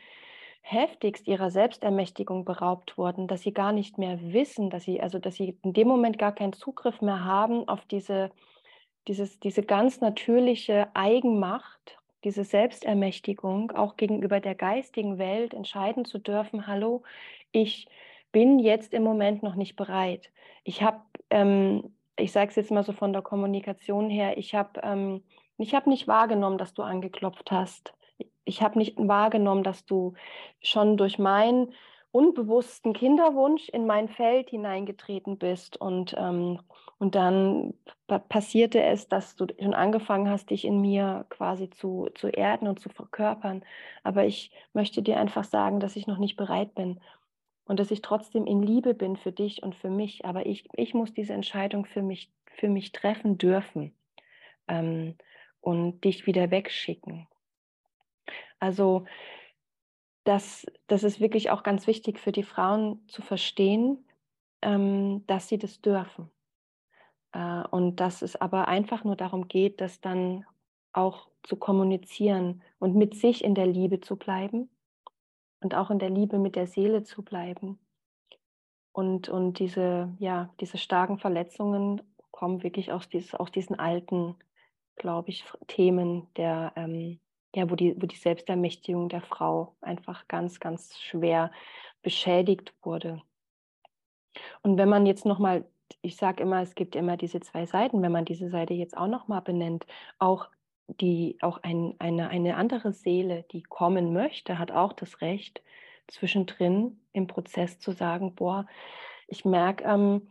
heftigst ihrer Selbstermächtigung beraubt wurden, dass sie gar nicht mehr wissen, dass sie, also dass sie in dem Moment gar keinen Zugriff mehr haben auf diese dieses, diese ganz natürliche Eigenmacht, diese Selbstermächtigung, auch gegenüber der geistigen Welt entscheiden zu dürfen, hallo, ich bin jetzt im Moment noch nicht bereit. Ich habe, ähm, ich sage es jetzt mal so von der Kommunikation her, ich habe ähm, hab nicht wahrgenommen, dass du angeklopft hast. Ich habe nicht wahrgenommen, dass du schon durch mein unbewussten Kinderwunsch in mein Feld hineingetreten bist und, ähm, und dann passierte es, dass du schon angefangen hast, dich in mir quasi zu, zu erden und zu verkörpern. Aber ich möchte dir einfach sagen, dass ich noch nicht bereit bin und dass ich trotzdem in Liebe bin für dich und für mich. Aber ich, ich muss diese Entscheidung für mich, für mich treffen dürfen ähm, und dich wieder wegschicken. Also das, das ist wirklich auch ganz wichtig für die Frauen zu verstehen, ähm, dass sie das dürfen. Äh, und dass es aber einfach nur darum geht, das dann auch zu kommunizieren und mit sich in der Liebe zu bleiben und auch in der Liebe mit der Seele zu bleiben. Und, und diese, ja, diese starken Verletzungen kommen wirklich aus, dieses, aus diesen alten, glaube ich, Themen der, ähm, ja, wo die, wo die Selbstermächtigung der Frau einfach ganz, ganz schwer beschädigt wurde. Und wenn man jetzt nochmal, ich sage immer, es gibt immer diese zwei Seiten, wenn man diese Seite jetzt auch nochmal benennt, auch die, auch ein, eine, eine andere Seele, die kommen möchte, hat auch das Recht, zwischendrin im Prozess zu sagen, boah, ich merke, ähm,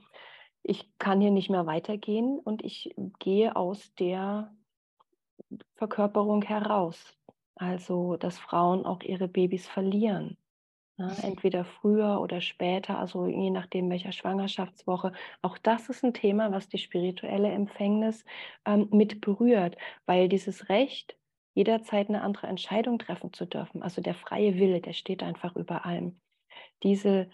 ich kann hier nicht mehr weitergehen und ich gehe aus der Verkörperung heraus. Also, dass Frauen auch ihre Babys verlieren. Ne? Mhm. Entweder früher oder später, also je nachdem welcher Schwangerschaftswoche. Auch das ist ein Thema, was die spirituelle Empfängnis ähm, mit berührt, weil dieses Recht, jederzeit eine andere Entscheidung treffen zu dürfen, also der freie Wille, der steht einfach über allem. Diese,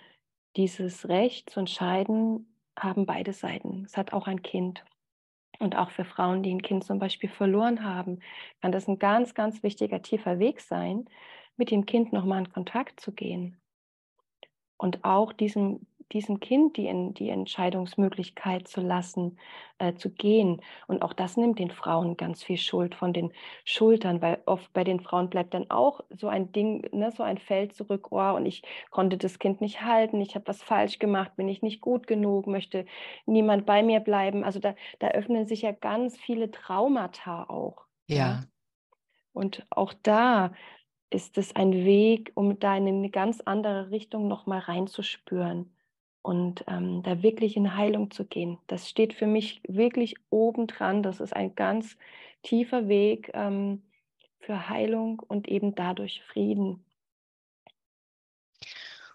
dieses Recht zu entscheiden haben beide Seiten. Es hat auch ein Kind. Und auch für Frauen, die ein Kind zum Beispiel verloren haben, kann das ein ganz, ganz wichtiger, tiefer Weg sein, mit dem Kind nochmal in Kontakt zu gehen. Und auch diesem diesem Kind die, die Entscheidungsmöglichkeit zu lassen, äh, zu gehen. Und auch das nimmt den Frauen ganz viel Schuld von den Schultern, weil oft bei den Frauen bleibt dann auch so ein Ding, ne, so ein Feld zurück, oh, und ich konnte das Kind nicht halten, ich habe was falsch gemacht, bin ich nicht gut genug, möchte niemand bei mir bleiben. Also da, da öffnen sich ja ganz viele Traumata auch. ja. Und auch da ist es ein Weg, um da in eine ganz andere Richtung nochmal reinzuspüren und ähm, da wirklich in Heilung zu gehen. Das steht für mich wirklich obendran. Das ist ein ganz tiefer Weg ähm, für Heilung und eben dadurch Frieden.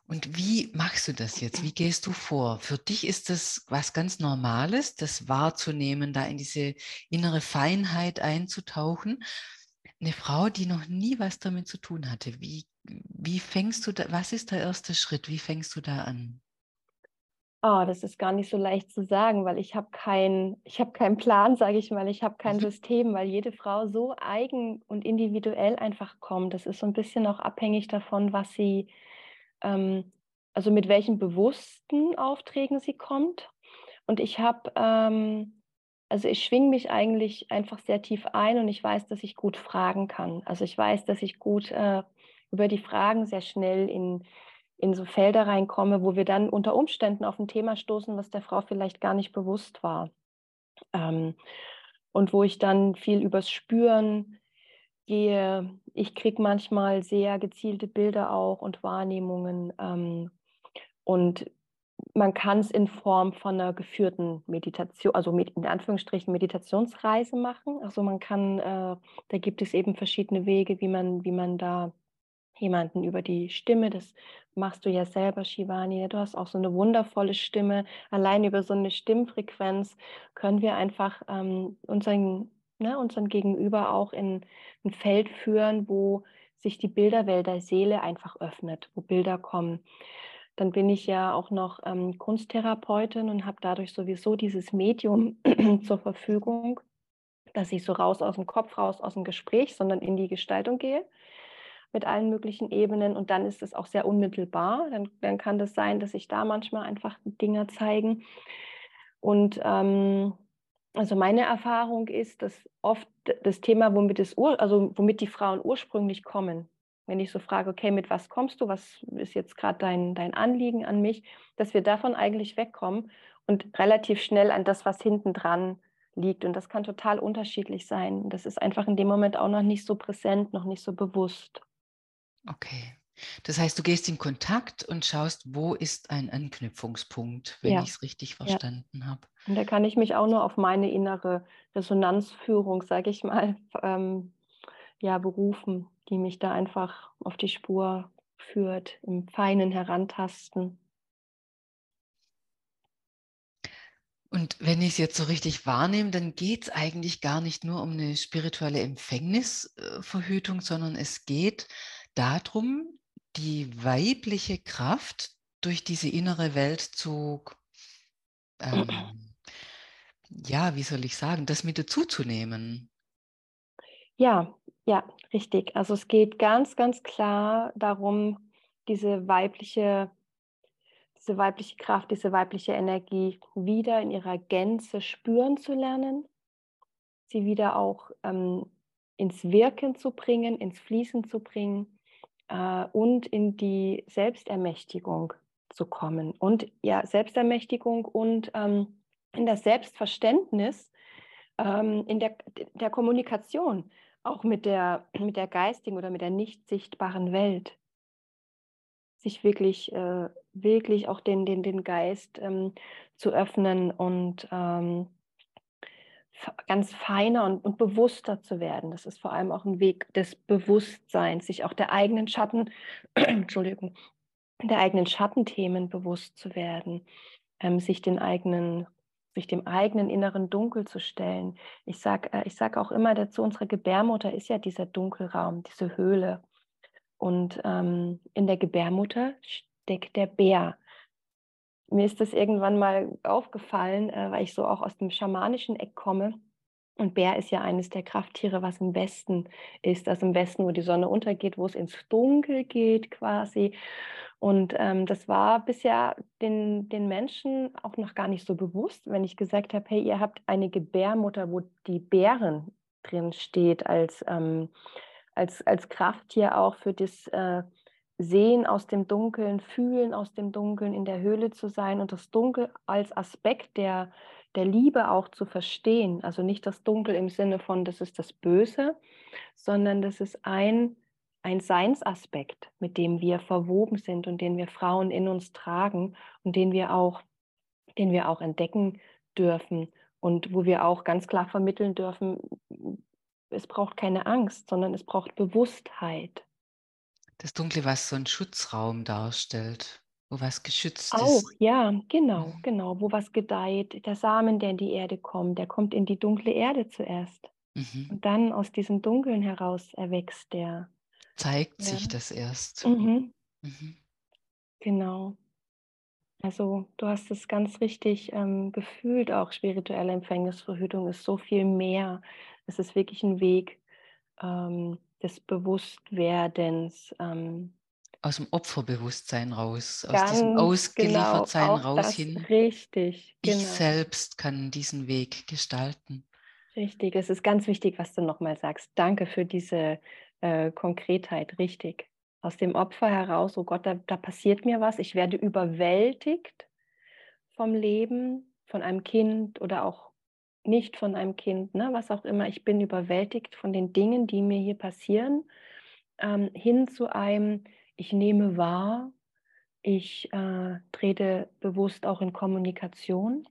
Und wie machst du das jetzt? Wie gehst du vor? Für dich ist das was ganz Normales, das wahrzunehmen, da in diese innere Feinheit einzutauchen. Eine Frau, die noch nie was damit zu tun hatte, wie, wie fängst du da, was ist der erste Schritt? Wie fängst du da an? Oh, das ist gar nicht so leicht zu sagen, weil ich habe keinen ich habe keinen Plan, sage ich mal. Ich habe kein mhm. System, weil jede Frau so eigen und individuell einfach kommt. Das ist so ein bisschen auch abhängig davon, was sie ähm, also mit welchen bewussten Aufträgen sie kommt. Und ich habe ähm, also ich schwinge mich eigentlich einfach sehr tief ein und ich weiß, dass ich gut fragen kann. Also ich weiß, dass ich gut äh, über die Fragen sehr schnell in in so Felder reinkomme, wo wir dann unter Umständen auf ein Thema stoßen, was der Frau vielleicht gar nicht bewusst war. Ähm, und wo ich dann viel übers Spüren gehe. Ich kriege manchmal sehr gezielte Bilder auch und Wahrnehmungen. Ähm, und man kann es in Form von einer geführten Meditation, also mit, in Anführungsstrichen Meditationsreise machen. Also man kann, äh, da gibt es eben verschiedene Wege, wie man, wie man da jemanden über die Stimme. Das machst du ja selber, Shivani. Du hast auch so eine wundervolle Stimme. Allein über so eine Stimmfrequenz können wir einfach ähm, unseren, ne, unseren Gegenüber auch in ein Feld führen, wo sich die Bilderwelt der Seele einfach öffnet, wo Bilder kommen. Dann bin ich ja auch noch ähm, Kunsttherapeutin und habe dadurch sowieso dieses Medium zur Verfügung, dass ich so raus aus dem Kopf, raus aus dem Gespräch, sondern in die Gestaltung gehe mit allen möglichen Ebenen und dann ist es auch sehr unmittelbar. Dann, dann kann das sein, dass sich da manchmal einfach Dinge zeigen. Und ähm, also meine Erfahrung ist, dass oft das Thema, womit, es also womit die Frauen ursprünglich kommen, wenn ich so frage, okay, mit was kommst du, was ist jetzt gerade dein, dein Anliegen an mich, dass wir davon eigentlich wegkommen und relativ schnell an das, was hinten dran liegt. Und das kann total unterschiedlich sein. Das ist einfach in dem Moment auch noch nicht so präsent, noch nicht so bewusst. Okay. Das heißt, du gehst in Kontakt und schaust, wo ist ein Anknüpfungspunkt, wenn Ja, ich es richtig ja. verstanden habe. Und da kann ich mich auch nur auf meine innere Resonanzführung, sage ich mal, ähm, ja, berufen, die mich da einfach auf die Spur führt, im feinen Herantasten. Und wenn ich es jetzt so richtig wahrnehme, dann geht es eigentlich gar nicht nur um eine spirituelle Empfängnisverhütung, sondern es geht darum, die weibliche Kraft durch diese innere Welt zu, ähm, ja, wie soll ich sagen, das mit dazuzunehmen. Ja, ja, richtig. Also es geht ganz, ganz klar darum, diese weibliche, diese weibliche Kraft, diese weibliche Energie wieder in ihrer Gänze spüren zu lernen, sie wieder auch ähm, ins Wirken zu bringen, ins Fließen zu bringen äh, und in die Selbstermächtigung zu kommen. Und ja, Selbstermächtigung und ähm, in das Selbstverständnis, ähm, in der, der Kommunikation, auch mit der, mit der geistigen oder mit der nicht sichtbaren Welt. Sich wirklich, äh, wirklich auch den, den, den Geist ähm, zu öffnen und ähm, ganz feiner und, und bewusster zu werden. Das ist vor allem auch ein Weg des Bewusstseins, sich auch der eigenen Schatten, Entschuldigung, der eigenen Schattenthemen bewusst zu werden, ähm, sich den eigenen sich dem eigenen inneren Dunkel zu stellen. Ich sage äh, ich sag auch immer dazu, unsere Gebärmutter ist ja dieser Dunkelraum, diese Höhle. Und ähm, in der Gebärmutter steckt der Bär. Mir ist das irgendwann mal aufgefallen, äh, weil ich so auch aus dem schamanischen Eck komme. Und Bär ist ja eines der Krafttiere, was im Westen ist, also im Westen, wo die Sonne untergeht, wo es ins Dunkel geht quasi. Und ähm, das war bisher den, den Menschen auch noch gar nicht so bewusst, wenn ich gesagt habe, hey, ihr habt eine Gebärmutter, wo die Bären drin steht als, ähm, als, als Krafttier auch für das äh, Sehen aus dem Dunkeln, Fühlen aus dem Dunkeln, in der Höhle zu sein und das Dunkel als Aspekt der, der Liebe auch zu verstehen. Also nicht das Dunkel im Sinne von, das ist das Böse, sondern das ist ein, ein Seinsaspekt, mit dem wir verwoben sind und den wir Frauen in uns tragen und den wir auch, den wir auch entdecken dürfen und wo wir auch ganz klar vermitteln dürfen, es braucht keine Angst, sondern es braucht Bewusstheit. Das Dunkle, was so einen Schutzraum darstellt, wo was geschützt Auch, ist. ja, genau, Mhm. genau, wo was gedeiht. Der Samen, der in die Erde kommt, der kommt in die dunkle Erde zuerst. Mhm. Und dann aus diesem Dunkeln heraus erwächst der. Zeigt Ja. sich das erst. Mhm, Mhm. genau. Also du hast es ganz richtig ähm, gefühlt, auch spirituelle Empfängnisverhütung ist so viel mehr. Es ist wirklich ein Weg ähm, des Bewusstwerdens. Ähm, Aus dem Opferbewusstsein raus, aus diesem genau, Ausgeliefertsein auch raus hin. richtig, Ich genau. selbst kann diesen Weg gestalten. Richtig, es ist ganz wichtig, was du nochmal sagst. Danke für diese äh, Konkretheit, richtig. Aus dem Opfer heraus, oh Gott, da, da passiert mir was, ich werde überwältigt vom Leben, von einem Kind oder auch nicht von einem Kind, ne, was auch immer. Ich bin überwältigt von den Dingen, die mir hier passieren, ähm, hin zu einem, ich nehme wahr, ich äh, trete bewusst auch in Kommunikation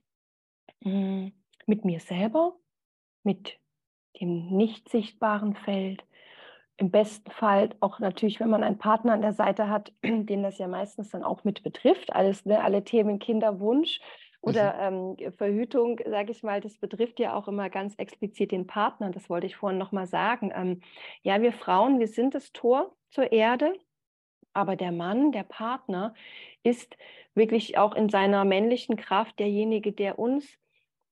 mh, mit mir selber, mit dem nicht sichtbaren Feld, im besten Fall auch natürlich, wenn man einen Partner an der Seite hat, den das ja meistens dann auch mit betrifft, alles, ne, alle Themen Kinderwunsch oder mhm. ähm, Verhütung, sage ich mal, das betrifft ja auch immer ganz explizit den Partner. Das wollte ich vorhin nochmal sagen. Ähm, ja, wir Frauen, wir sind das Tor zur Erde, aber der Mann, der Partner, ist wirklich auch in seiner männlichen Kraft derjenige, der uns,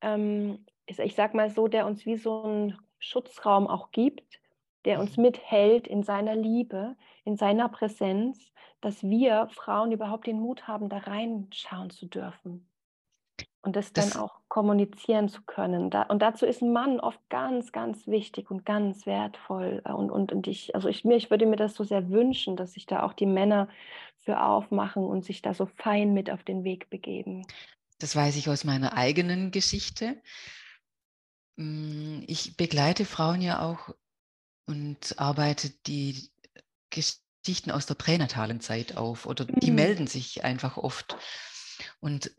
ähm, ich sage mal so, der uns wie so einen Schutzraum auch gibt, der uns mhm. mithält in seiner Liebe, in seiner Präsenz, dass wir Frauen überhaupt den Mut haben, da reinschauen zu dürfen und das, das dann auch kommunizieren zu können. Da, und dazu ist ein Mann oft ganz, ganz wichtig und ganz wertvoll. Äh, und, und, und ich, also ich, mir, ich würde mir das so sehr wünschen, dass sich da auch die Männer für aufmachen und sich da so fein mit auf den Weg begeben. Das weiß ich aus meiner eigenen Geschichte. Hm, ich begleite Frauen ja auch und arbeite die Geschichten aus der pränatalen Zeit auf oder die mhm. melden sich einfach oft. Und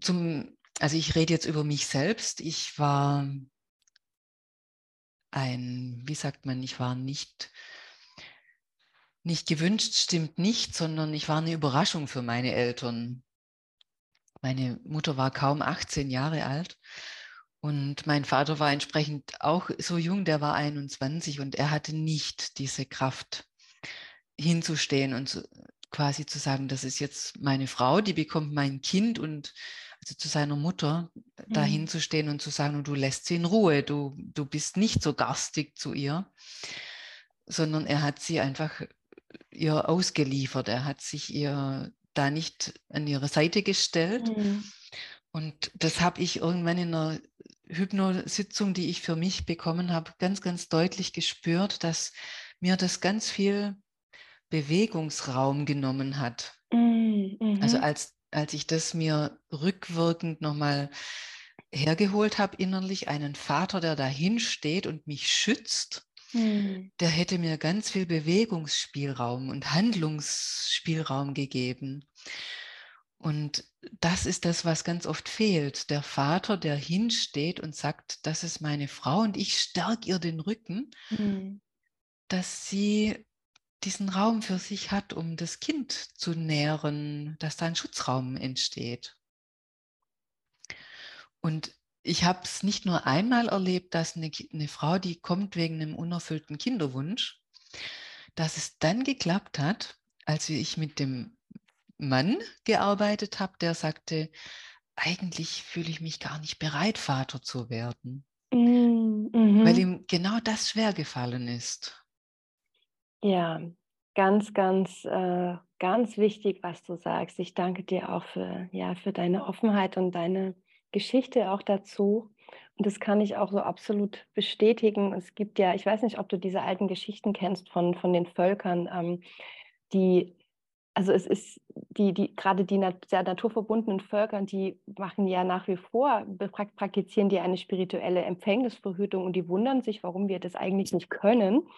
zum, also ich rede jetzt über mich selbst. Ich war ein, wie sagt man, ich war nicht, nicht gewünscht, stimmt nicht, sondern ich war eine Überraschung für meine Eltern. Meine Mutter war kaum 18 Jahre alt und mein Vater war entsprechend auch so jung, der war 21 und er hatte nicht diese Kraft hinzustehen und quasi zu sagen, das ist jetzt meine Frau, die bekommt mein Kind und zu seiner Mutter mhm. dahin zu stehen und zu sagen, du lässt sie in Ruhe, du, du bist nicht so garstig zu ihr, sondern er hat sie einfach ihr ausgeliefert, er hat sich ihr da nicht an ihre Seite gestellt. Mhm. Und das habe ich irgendwann in einer Hypnositzung, die ich für mich bekommen habe, ganz, ganz deutlich gespürt, dass mir das ganz viel Bewegungsraum genommen hat. Mm, mhm. Also als, als ich das mir rückwirkend nochmal hergeholt habe, innerlich einen Vater, der dahin steht und mich schützt, mhm. der hätte mir ganz viel Bewegungsspielraum und Handlungsspielraum gegeben. Und das ist das, was ganz oft fehlt. Der Vater, der hinsteht und sagt, das ist meine Frau und ich stärke ihr den Rücken, mhm. dass sie diesen Raum für sich hat, um das Kind zu nähren, dass da ein Schutzraum entsteht. Und ich habe es nicht nur einmal erlebt, dass eine, eine, Frau, die kommt wegen einem unerfüllten Kinderwunsch, dass es dann geklappt hat, als ich mit dem Mann gearbeitet habe, der sagte, eigentlich fühle ich mich gar nicht bereit, Vater zu werden, mm, mhm. weil ihm genau das schwer gefallen ist. Ja, ganz, ganz, äh, ganz wichtig, was du sagst. Ich danke dir auch für, ja, für deine Offenheit und deine Geschichte auch dazu. Und das kann ich auch so absolut bestätigen. Es gibt ja, ich weiß nicht, ob du diese alten Geschichten kennst von, von den Völkern, ähm, die also es ist die, die gerade die sehr naturverbundenen Völker, die machen ja nach wie vor, praktizieren die eine spirituelle Empfängnisverhütung und die wundern sich, warum wir das eigentlich nicht können,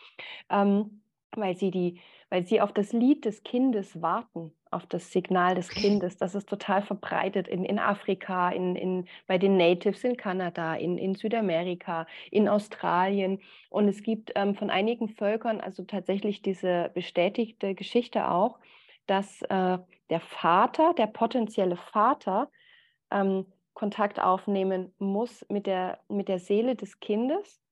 ähm, weil sie die, weil sie auf das Lied des Kindes warten, auf das Signal des Kindes. Das ist total verbreitet in, in Afrika, in, in, bei den Natives in Kanada, in, in Südamerika, in Australien. Und es gibt ähm, von einigen Völkern also tatsächlich diese bestätigte Geschichte auch, dass äh, der Vater, der potenzielle Vater, ähm, Kontakt aufnehmen muss mit der, mit der Seele des Kindes,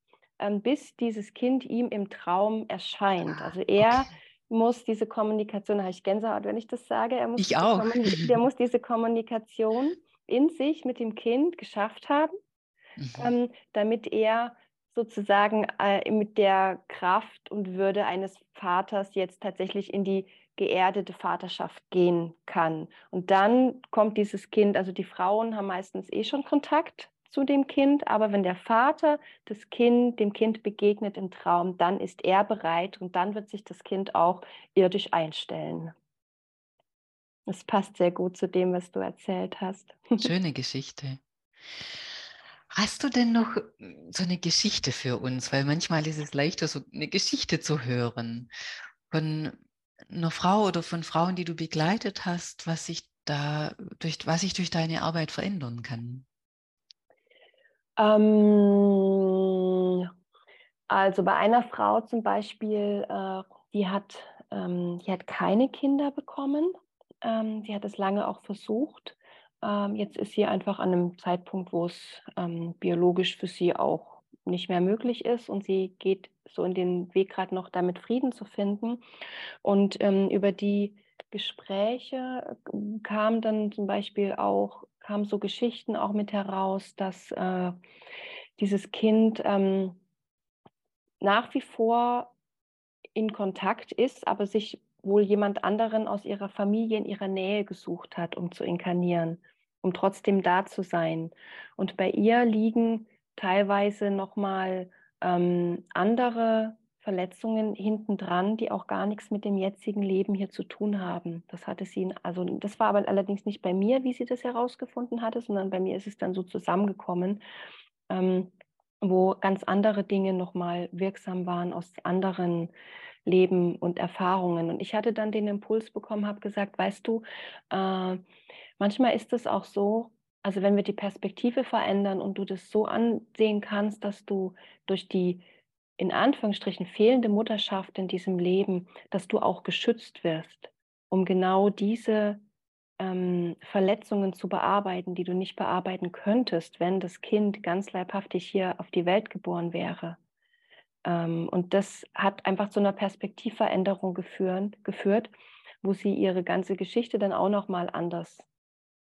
bis dieses Kind ihm im Traum erscheint. Also er okay. muss diese Kommunikation, da habe ich Gänsehaut, wenn ich das sage, er muss ich auch. der muss diese Kommunikation in sich mit dem Kind geschafft haben, mhm. ähm, damit er sozusagen äh, mit der Kraft und Würde eines Vaters jetzt tatsächlich in die geerdete Vaterschaft gehen kann. Und dann kommt dieses Kind, also die Frauen haben meistens eh schon Kontakt zu dem Kind, aber wenn der Vater das Kind, dem Kind begegnet im Traum, dann ist er bereit und dann wird sich das Kind auch irdisch einstellen. Das passt sehr gut zu dem, was du erzählt hast. Schöne Geschichte. Hast du denn noch so eine Geschichte für uns? Weil manchmal ist es leichter, so eine Geschichte zu hören von einer Frau oder von Frauen, die du begleitet hast, was sich da durch, was sich durch deine Arbeit verändern kann? Ähm, Also bei einer Frau zum Beispiel, äh, die, hat, ähm, die hat keine Kinder bekommen. Ähm, die hat es lange auch versucht. Ähm, jetzt ist sie einfach an einem Zeitpunkt, wo es ähm, biologisch für sie auch nicht mehr möglich ist und sie geht so in den Weg gerade noch damit Frieden zu finden. Und ähm, über die Gespräche äh, kam dann zum Beispiel auch, kamen so Geschichten auch mit heraus, dass äh, dieses Kind ähm, nach wie vor in Kontakt ist, aber sich wohl jemand anderen aus ihrer Familie in ihrer Nähe gesucht hat, um zu inkarnieren, um trotzdem da zu sein. Und bei ihr liegen teilweise nochmal ähm, andere Verletzungen hintendran, die auch gar nichts mit dem jetzigen Leben hier zu tun haben. Das hatte sie, also das war aber allerdings nicht bei mir, wie sie das herausgefunden hatte, sondern bei mir ist es dann so zusammengekommen, ähm, wo ganz andere Dinge nochmal wirksam waren aus anderen Leben und Erfahrungen. Und ich hatte dann den Impuls bekommen, habe gesagt, weißt du, äh, manchmal ist es auch so, also wenn wir die Perspektive verändern und du das so ansehen kannst, dass du durch die in Anführungsstrichen fehlende Mutterschaft in diesem Leben, dass du auch geschützt wirst, um genau diese ähm, Verletzungen zu bearbeiten, die du nicht bearbeiten könntest, wenn das Kind ganz leibhaftig hier auf die Welt geboren wäre. Ähm, und das hat einfach zu einer Perspektivveränderung geführt, geführt, wo sie ihre ganze Geschichte dann auch noch mal anders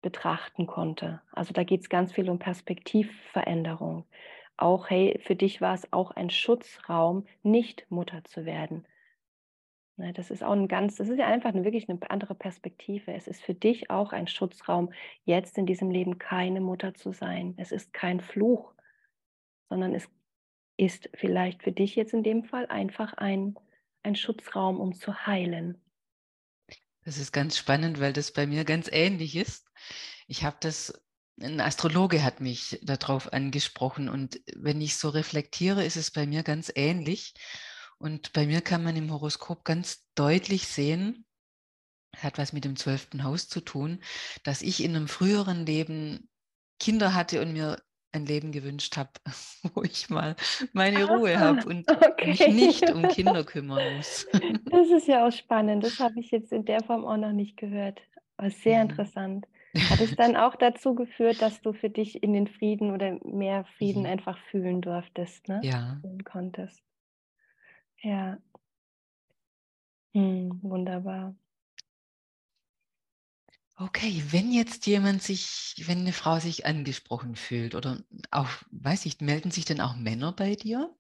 betrachten konnte. Also da geht es ganz viel um Perspektivveränderung auch, hey, für dich war es auch ein Schutzraum, nicht Mutter zu werden. Ne, das ist auch ein ganz, das ist ja einfach eine, wirklich eine andere Perspektive. Es ist für dich auch ein Schutzraum, jetzt in diesem Leben keine Mutter zu sein. Es ist kein Fluch, sondern es ist vielleicht für dich jetzt in dem Fall einfach ein, ein Schutzraum, um zu heilen. Das ist ganz spannend, weil das bei mir ganz ähnlich ist. Ich habe das ein Astrologe hat mich darauf angesprochen und wenn ich so reflektiere, ist es bei mir ganz ähnlich. Und bei mir kann man im Horoskop ganz deutlich sehen, hat was mit dem zwölften Haus zu tun, dass ich in einem früheren Leben Kinder hatte und mir ein Leben gewünscht habe, wo ich mal meine Ruhe habe und okay. mich nicht um Kinder kümmern muss. Das ist ja auch spannend. Das habe ich jetzt in der Form auch noch nicht gehört. Aber sehr mhm. interessant. Hat es dann auch dazu geführt, dass du für dich in den Frieden oder mehr Frieden mhm. einfach fühlen durftest, ne? Ja. Fühlen konntest. Ja. Hm, wunderbar. Okay, wenn jetzt jemand sich, wenn eine Frau sich angesprochen fühlt oder auch, weiß ich, melden sich denn auch Männer bei dir?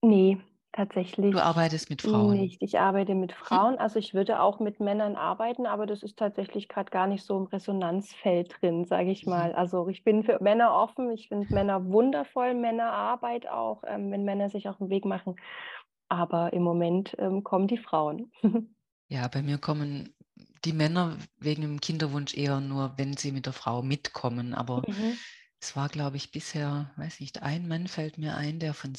Nee, Tatsächlich Du arbeitest mit Frauen? nicht. Ich arbeite mit hm. Frauen. Also, ich würde auch mit Männern arbeiten, aber das ist tatsächlich gerade gar nicht so im Resonanzfeld drin, sage ich mal. Mhm. Also, ich bin für Männer offen. Ich finde Männer wundervoll, Männerarbeit auch, ähm, wenn Männer sich auf den Weg machen. Aber im Moment, ähm, kommen die Frauen. Ja, bei mir kommen die Männer wegen dem Kinderwunsch eher nur, wenn sie mit der Frau mitkommen. Aber Mhm. es war, glaube ich, bisher, weiß nicht, ein Mann fällt mir ein, der von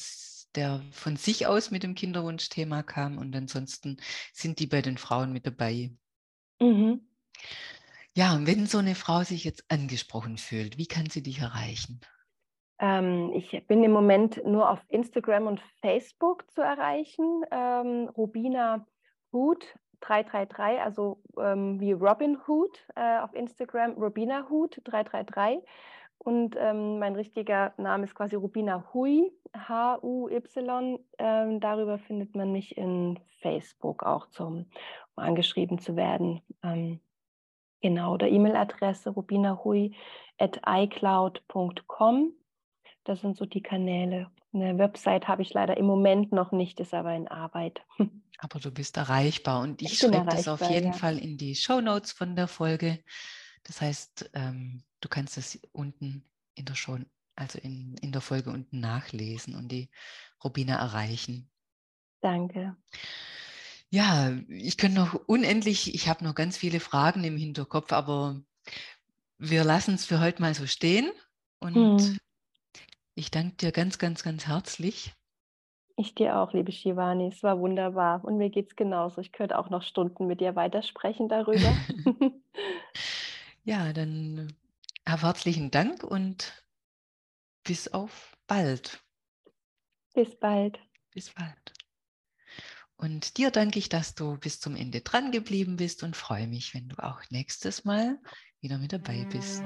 der von sich aus mit dem Kinderwunschthema kam und ansonsten sind die bei den Frauen mit dabei. Mhm. Ja, wenn so eine Frau sich jetzt angesprochen fühlt, wie kann sie dich erreichen? Ähm, ich bin im Moment nur auf Instagram und Facebook zu erreichen. Ähm, Rubina Hood 333, also ähm, wie Robin Hood äh, auf Instagram, Rubina Hood 333. Und ähm, mein richtiger Name ist quasi Rubina Hui, H-U-Y. Ähm, darüber findet man mich in Facebook auch, zum, um angeschrieben zu werden. Ähm, genau, der E-Mail-Adresse rubinahui.icloud.com. Das sind so die Kanäle. Eine Website habe ich leider im Moment noch nicht, ist aber in Arbeit. Aber du bist erreichbar und ich, ich schreibe das auf jeden ja. Fall in die Show Notes von der Folge. Das heißt, ähm, du kannst es unten in der Show, also in, in der Folge unten nachlesen und die Robina erreichen. Danke. Ja, ich könnte noch unendlich, ich habe noch ganz viele Fragen im Hinterkopf, aber wir lassen es für heute mal so stehen. Und hm. ich danke dir ganz, ganz, ganz herzlich. Ich dir auch, liebe Shivani. Es war wunderbar. Und mir geht es genauso. Ich könnte auch noch Stunden mit dir weitersprechen darüber. Ja, dann äh, herzlichen Dank und bis auf bald. Bis bald. Bis bald. Und dir danke ich, dass du bis zum Ende dran geblieben bist und freue mich, wenn du auch nächstes Mal wieder mit dabei bist.